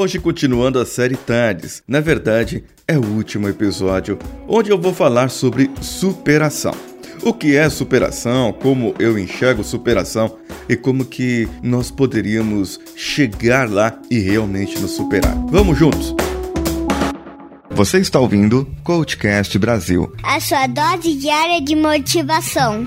Hoje continuando a série Tardes. Na verdade, é o último episódio onde eu vou falar sobre superação. O que é superação, como eu enxergo superação e como que nós poderíamos chegar lá e realmente nos superar. Vamos juntos! Você está ouvindo Coachcast Brasil. A sua dose diária de motivação.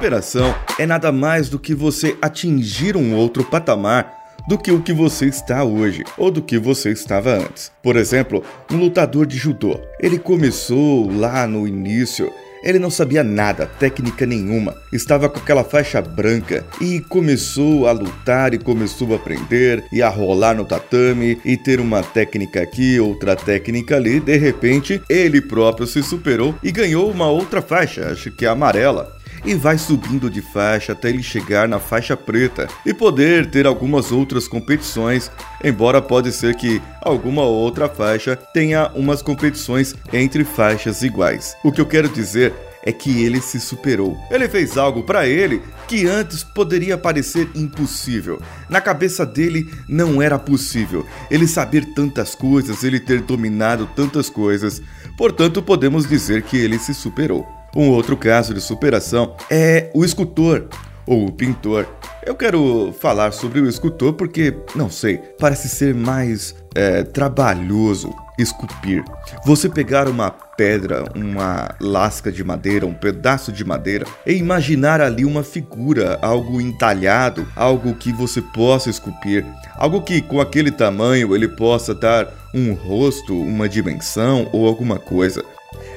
Superação é nada mais do que você atingir um outro patamar do que o que você está hoje ou do que você estava antes. Por exemplo, um lutador de judô. Ele começou lá no início ele não sabia nada, técnica nenhuma. Estava com aquela faixa branca e começou a lutar e começou a aprender e a rolar no tatame e ter uma técnica aqui, outra técnica ali. De repente, ele próprio se superou e ganhou uma outra faixa, acho que é amarela e vai subindo de faixa até ele chegar na faixa preta e poder ter algumas outras competições, embora pode ser que alguma outra faixa tenha umas competições entre faixas iguais. O que eu quero dizer é que ele se superou. Ele fez algo para ele que antes poderia parecer impossível. Na cabeça dele não era possível ele saber tantas coisas, ele ter dominado tantas coisas. Portanto, podemos dizer que ele se superou. Um outro caso de superação é o escultor ou o pintor. Eu quero falar sobre o escultor porque, não sei, parece ser mais é, trabalhoso esculpir. Você pegar uma pedra, uma lasca de madeira, um pedaço de madeira e imaginar ali uma figura, algo entalhado, algo que você possa esculpir, algo que com aquele tamanho ele possa dar um rosto, uma dimensão ou alguma coisa.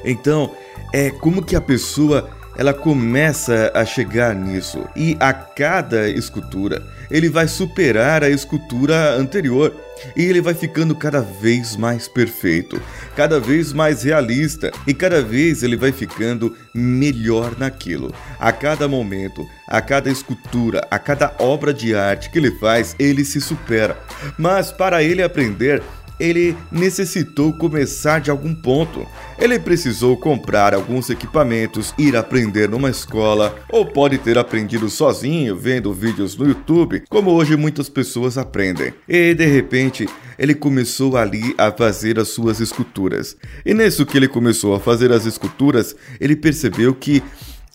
Então, é como que a pessoa ela começa a chegar nisso e a cada escultura ele vai superar a escultura anterior e ele vai ficando cada vez mais perfeito, cada vez mais realista e cada vez ele vai ficando melhor naquilo. A cada momento, a cada escultura, a cada obra de arte que ele faz, ele se supera. Mas para ele aprender ele necessitou começar de algum ponto. Ele precisou comprar alguns equipamentos, ir aprender numa escola, ou pode ter aprendido sozinho vendo vídeos no YouTube, como hoje muitas pessoas aprendem. E de repente, ele começou ali a fazer as suas esculturas. E nisso que ele começou a fazer as esculturas, ele percebeu que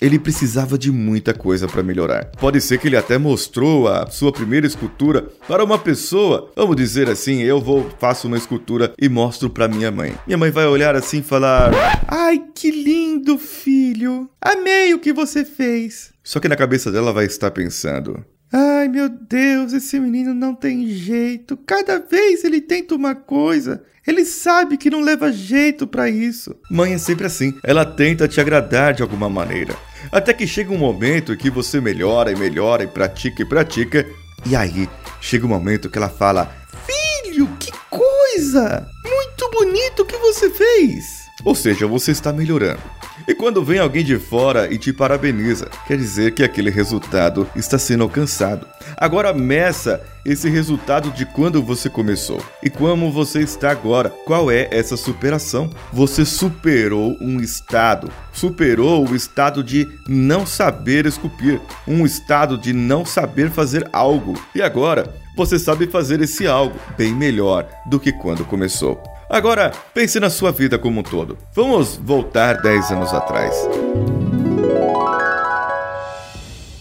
ele precisava de muita coisa para melhorar. Pode ser que ele até mostrou a sua primeira escultura para uma pessoa. Vamos dizer assim, eu vou faço uma escultura e mostro para minha mãe. Minha mãe vai olhar assim e falar: "Ai, que lindo, filho. Amei o que você fez." Só que na cabeça dela vai estar pensando: Ai meu Deus, esse menino não tem jeito. Cada vez ele tenta uma coisa, ele sabe que não leva jeito para isso. Mãe é sempre assim, ela tenta te agradar de alguma maneira. Até que chega um momento que você melhora e melhora e pratica e pratica, e aí chega um momento que ela fala: Filho, que coisa! Muito bonito que você fez! Ou seja, você está melhorando. E quando vem alguém de fora e te parabeniza, quer dizer que aquele resultado está sendo alcançado. Agora meça esse resultado de quando você começou e como você está agora. Qual é essa superação? Você superou um estado, superou o estado de não saber esculpir, um estado de não saber fazer algo. E agora você sabe fazer esse algo bem melhor do que quando começou. Agora, pense na sua vida como um todo. Vamos voltar 10 anos atrás.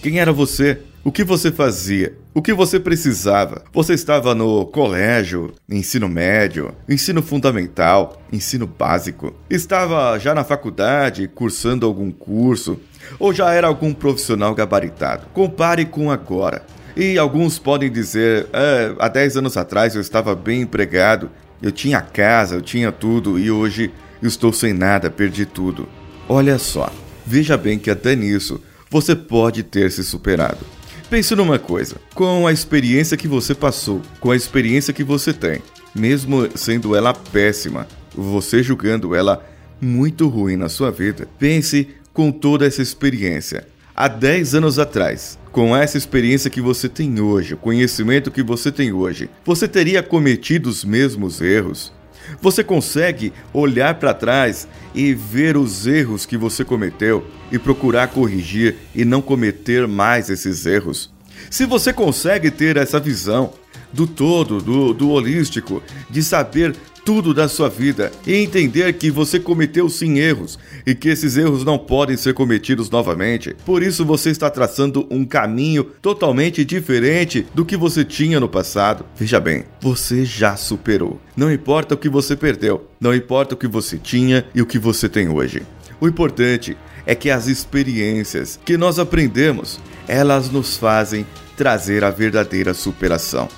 Quem era você? O que você fazia? O que você precisava? Você estava no colégio, ensino médio, ensino fundamental, ensino básico? Estava já na faculdade, cursando algum curso? Ou já era algum profissional gabaritado? Compare com agora. E alguns podem dizer: é, há 10 anos atrás eu estava bem empregado, eu tinha casa, eu tinha tudo e hoje estou sem nada, perdi tudo. Olha só, veja bem que até nisso você pode ter se superado. Pense numa coisa: com a experiência que você passou, com a experiência que você tem, mesmo sendo ela péssima, você julgando ela muito ruim na sua vida, pense com toda essa experiência. Há 10 anos atrás, com essa experiência que você tem hoje, o conhecimento que você tem hoje, você teria cometido os mesmos erros? Você consegue olhar para trás e ver os erros que você cometeu e procurar corrigir e não cometer mais esses erros? Se você consegue ter essa visão do todo, do, do holístico, de saber tudo da sua vida e entender que você cometeu sim erros e que esses erros não podem ser cometidos novamente. Por isso você está traçando um caminho totalmente diferente do que você tinha no passado. Veja bem, você já superou. Não importa o que você perdeu, não importa o que você tinha e o que você tem hoje. O importante é que as experiências que nós aprendemos, elas nos fazem trazer a verdadeira superação.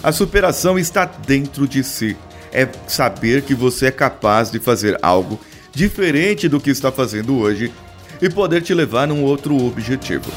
A superação está dentro de si é saber que você é capaz de fazer algo diferente do que está fazendo hoje e poder te levar num outro objetivo.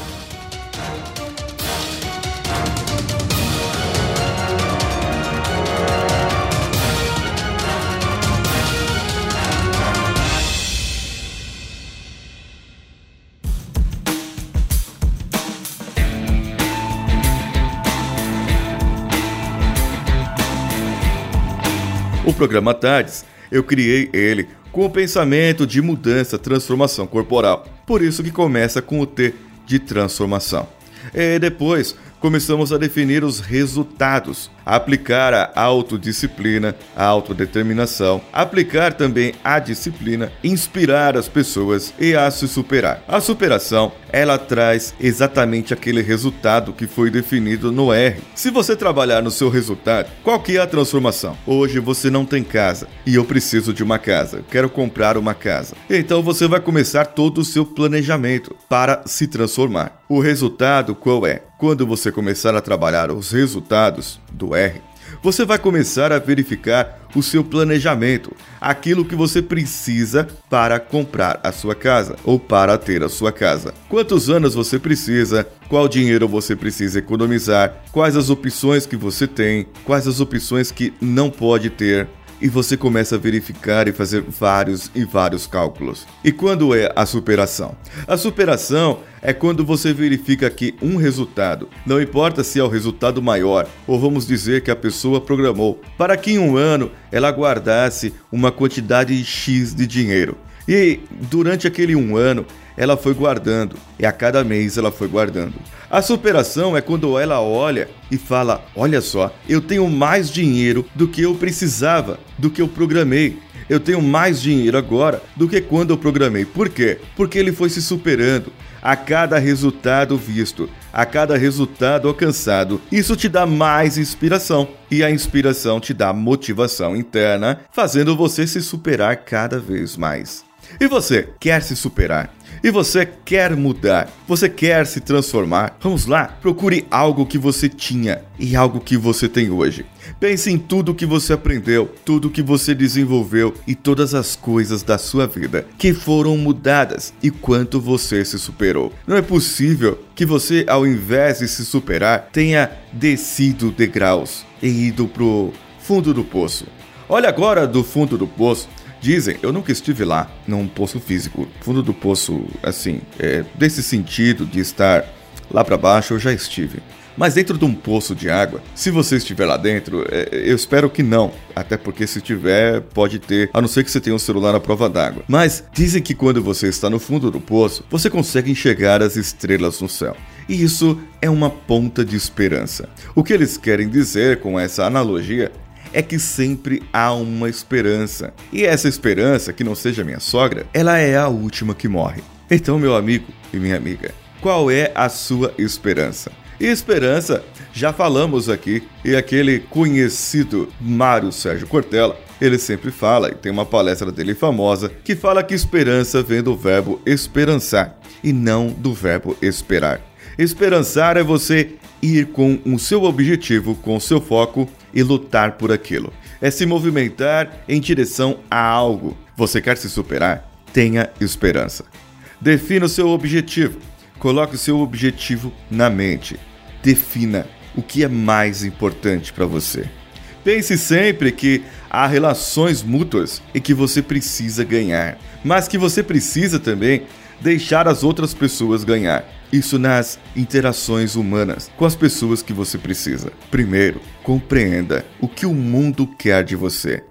Programa Tardes, eu criei ele com o pensamento de mudança, transformação corporal. Por isso que começa com o T de transformação. E depois começamos a definir os resultados, aplicar a autodisciplina, a autodeterminação, aplicar também a disciplina, inspirar as pessoas e a se superar. A superação, ela traz exatamente aquele resultado que foi definido no R. Se você trabalhar no seu resultado, qual que é a transformação? Hoje você não tem casa e eu preciso de uma casa, quero comprar uma casa. Então você vai começar todo o seu planejamento para se transformar. O resultado qual é? Quando você começar a trabalhar os resultados do R, você vai começar a verificar o seu planejamento, aquilo que você precisa para comprar a sua casa ou para ter a sua casa. Quantos anos você precisa, qual dinheiro você precisa economizar, quais as opções que você tem, quais as opções que não pode ter, e você começa a verificar e fazer vários e vários cálculos. E quando é a superação? A superação é quando você verifica que um resultado, não importa se é o resultado maior, ou vamos dizer que a pessoa programou, para que em um ano ela guardasse uma quantidade X de dinheiro. E durante aquele um ano, ela foi guardando, e a cada mês ela foi guardando. A superação é quando ela olha e fala: Olha só, eu tenho mais dinheiro do que eu precisava, do que eu programei. Eu tenho mais dinheiro agora do que quando eu programei. Por quê? Porque ele foi se superando a cada resultado visto, a cada resultado alcançado. Isso te dá mais inspiração e a inspiração te dá motivação interna, fazendo você se superar cada vez mais. E você quer se superar? E você quer mudar? Você quer se transformar? Vamos lá, procure algo que você tinha e algo que você tem hoje. Pense em tudo que você aprendeu, tudo que você desenvolveu e todas as coisas da sua vida que foram mudadas e quanto você se superou. Não é possível que você, ao invés de se superar, tenha descido degraus e ido pro fundo do poço. Olha agora do fundo do poço Dizem, eu nunca estive lá, num poço físico. Fundo do poço, assim, é, desse sentido de estar lá para baixo, eu já estive. Mas dentro de um poço de água, se você estiver lá dentro, é, eu espero que não. Até porque se tiver, pode ter, a não ser que você tenha um celular à prova d'água. Mas dizem que quando você está no fundo do poço, você consegue enxergar as estrelas no céu. E isso é uma ponta de esperança. O que eles querem dizer com essa analogia é que sempre há uma esperança. E essa esperança, que não seja minha sogra, ela é a última que morre. Então, meu amigo e minha amiga, qual é a sua esperança? E esperança, já falamos aqui, e aquele conhecido Mário Sérgio Cortella, ele sempre fala, e tem uma palestra dele famosa, que fala que esperança vem do verbo esperançar e não do verbo esperar. Esperançar é você ir com o seu objetivo, com o seu foco e lutar por aquilo. É se movimentar em direção a algo. Você quer se superar? Tenha esperança. Defina o seu objetivo. Coloque o seu objetivo na mente. Defina o que é mais importante para você. Pense sempre que há relações mútuas e que você precisa ganhar, mas que você precisa também deixar as outras pessoas ganhar. Isso nas interações humanas com as pessoas que você precisa. Primeiro, compreenda o que o mundo quer de você.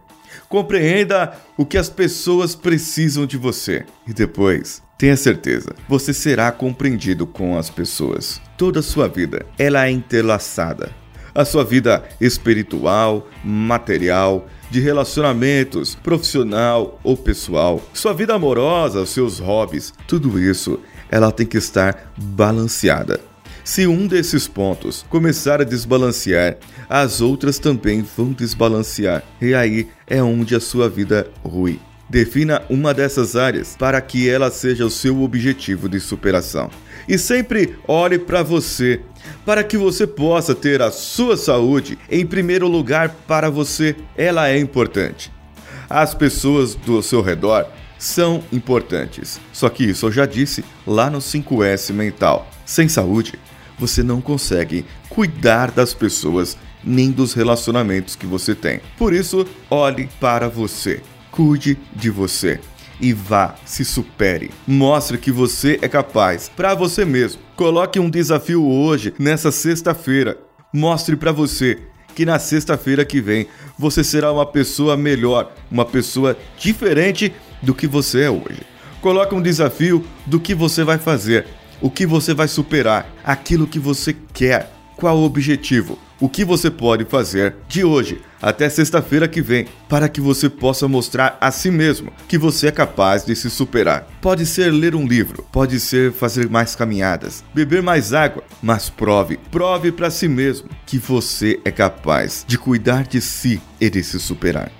Compreenda o que as pessoas precisam de você. E depois, tenha certeza, você será compreendido com as pessoas. Toda a sua vida, ela é entrelaçada. A sua vida espiritual, material, de relacionamentos, profissional ou pessoal, sua vida amorosa, seus hobbies, tudo isso ela tem que estar balanceada. Se um desses pontos começar a desbalancear, as outras também vão desbalancear, e aí é onde a sua vida rui. Defina uma dessas áreas para que ela seja o seu objetivo de superação. E sempre olhe para você, para que você possa ter a sua saúde em primeiro lugar para você. Ela é importante. As pessoas do seu redor são importantes. Só que isso eu já disse lá no 5S mental. Sem saúde, você não consegue cuidar das pessoas nem dos relacionamentos que você tem. Por isso, olhe para você. Cuide de você e vá, se supere. Mostre que você é capaz para você mesmo. Coloque um desafio hoje, nessa sexta-feira. Mostre para você que na sexta-feira que vem você será uma pessoa melhor, uma pessoa diferente do que você é hoje. Coloque um desafio do que você vai fazer, o que você vai superar, aquilo que você quer. Qual o objetivo? O que você pode fazer de hoje até sexta-feira que vem para que você possa mostrar a si mesmo que você é capaz de se superar? Pode ser ler um livro, pode ser fazer mais caminhadas, beber mais água, mas prove, prove para si mesmo que você é capaz de cuidar de si e de se superar.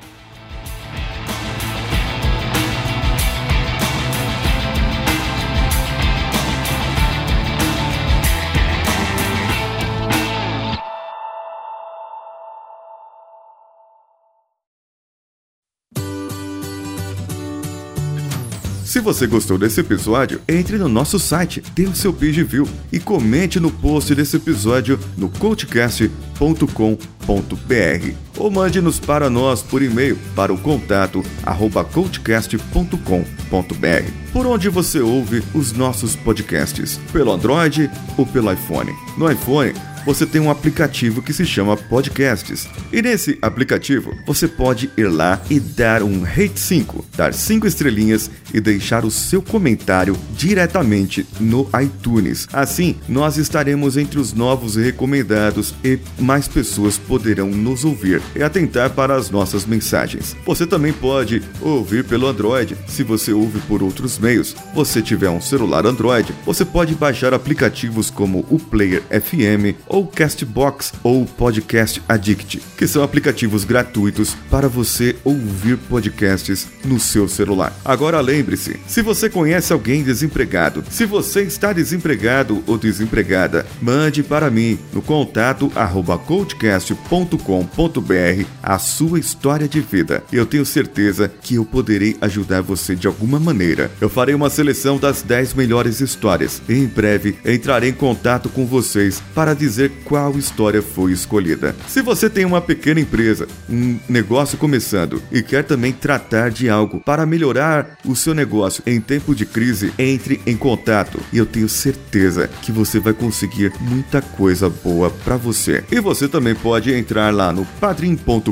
Se você gostou desse episódio, entre no nosso site, dê o seu page view e comente no post desse episódio no coachcast.com.br ou mande-nos para nós por e-mail para o contato arroba coachcast.com.br por onde você ouve os nossos podcasts, pelo Android ou pelo iPhone. No iPhone, você tem um aplicativo que se chama Podcasts. E nesse aplicativo, você pode ir lá e dar um rate 5, dar 5 estrelinhas e deixar o seu comentário diretamente no iTunes. Assim, nós estaremos entre os novos recomendados e mais pessoas poderão nos ouvir e atentar para as nossas mensagens. Você também pode ouvir pelo Android, se você ouve por outros meios. Você tiver um celular Android, você pode baixar aplicativos como o Player FM ou Castbox ou Podcast Addict, que são aplicativos gratuitos para você ouvir podcasts no seu celular. Agora lembre-se, se você conhece alguém desempregado, se você está desempregado ou desempregada, mande para mim no contato arroba coachcast.com.br a sua história de vida. Eu tenho certeza que eu poderei ajudar você de alguma maneira. Eu farei uma seleção das 10 melhores histórias e em breve entrarei em contato com vocês para dizer qual história foi escolhida. Se você tem uma pequena empresa, um negócio começando e quer também tratar de algo para melhorar o seu negócio em tempo de crise, entre em contato e eu tenho certeza que você vai conseguir muita coisa boa para você. E você também pode entrar lá no padrim.com.br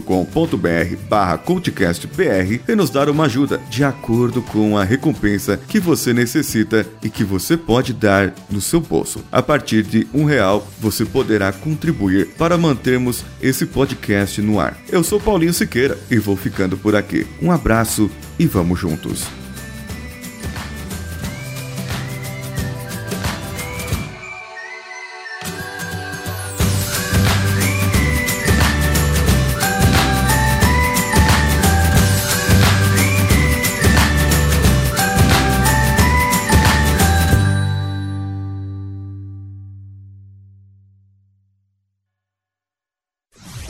barra cultcastbr e nos dar uma ajuda de acordo com a recompensa que você necessita e que você pode dar no seu bolso. A partir de um real, você poderá contribuir para mantermos esse podcast no ar. Eu sou Paulinho Siqueira e vou ficando por aqui. Um abraço e vamos juntos.